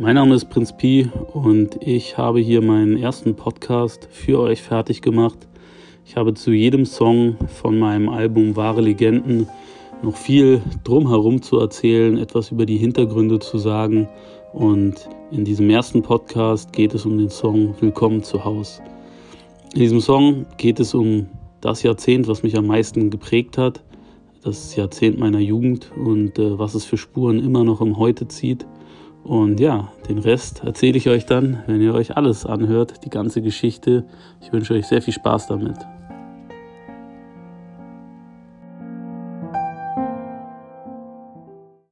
Mein Name ist Prinz Pi und ich habe hier meinen ersten Podcast für euch fertig gemacht. Ich habe zu jedem Song von meinem Album Wahre Legenden noch viel drumherum zu erzählen, etwas über die Hintergründe zu sagen. Und in diesem ersten Podcast geht es um den Song Willkommen zu Haus. In diesem Song geht es um das Jahrzehnt, was mich am meisten geprägt hat, das Jahrzehnt meiner Jugend und äh, was es für Spuren immer noch im Heute zieht. Und ja, den Rest erzähle ich euch dann, wenn ihr euch alles anhört, die ganze Geschichte. Ich wünsche euch sehr viel Spaß damit.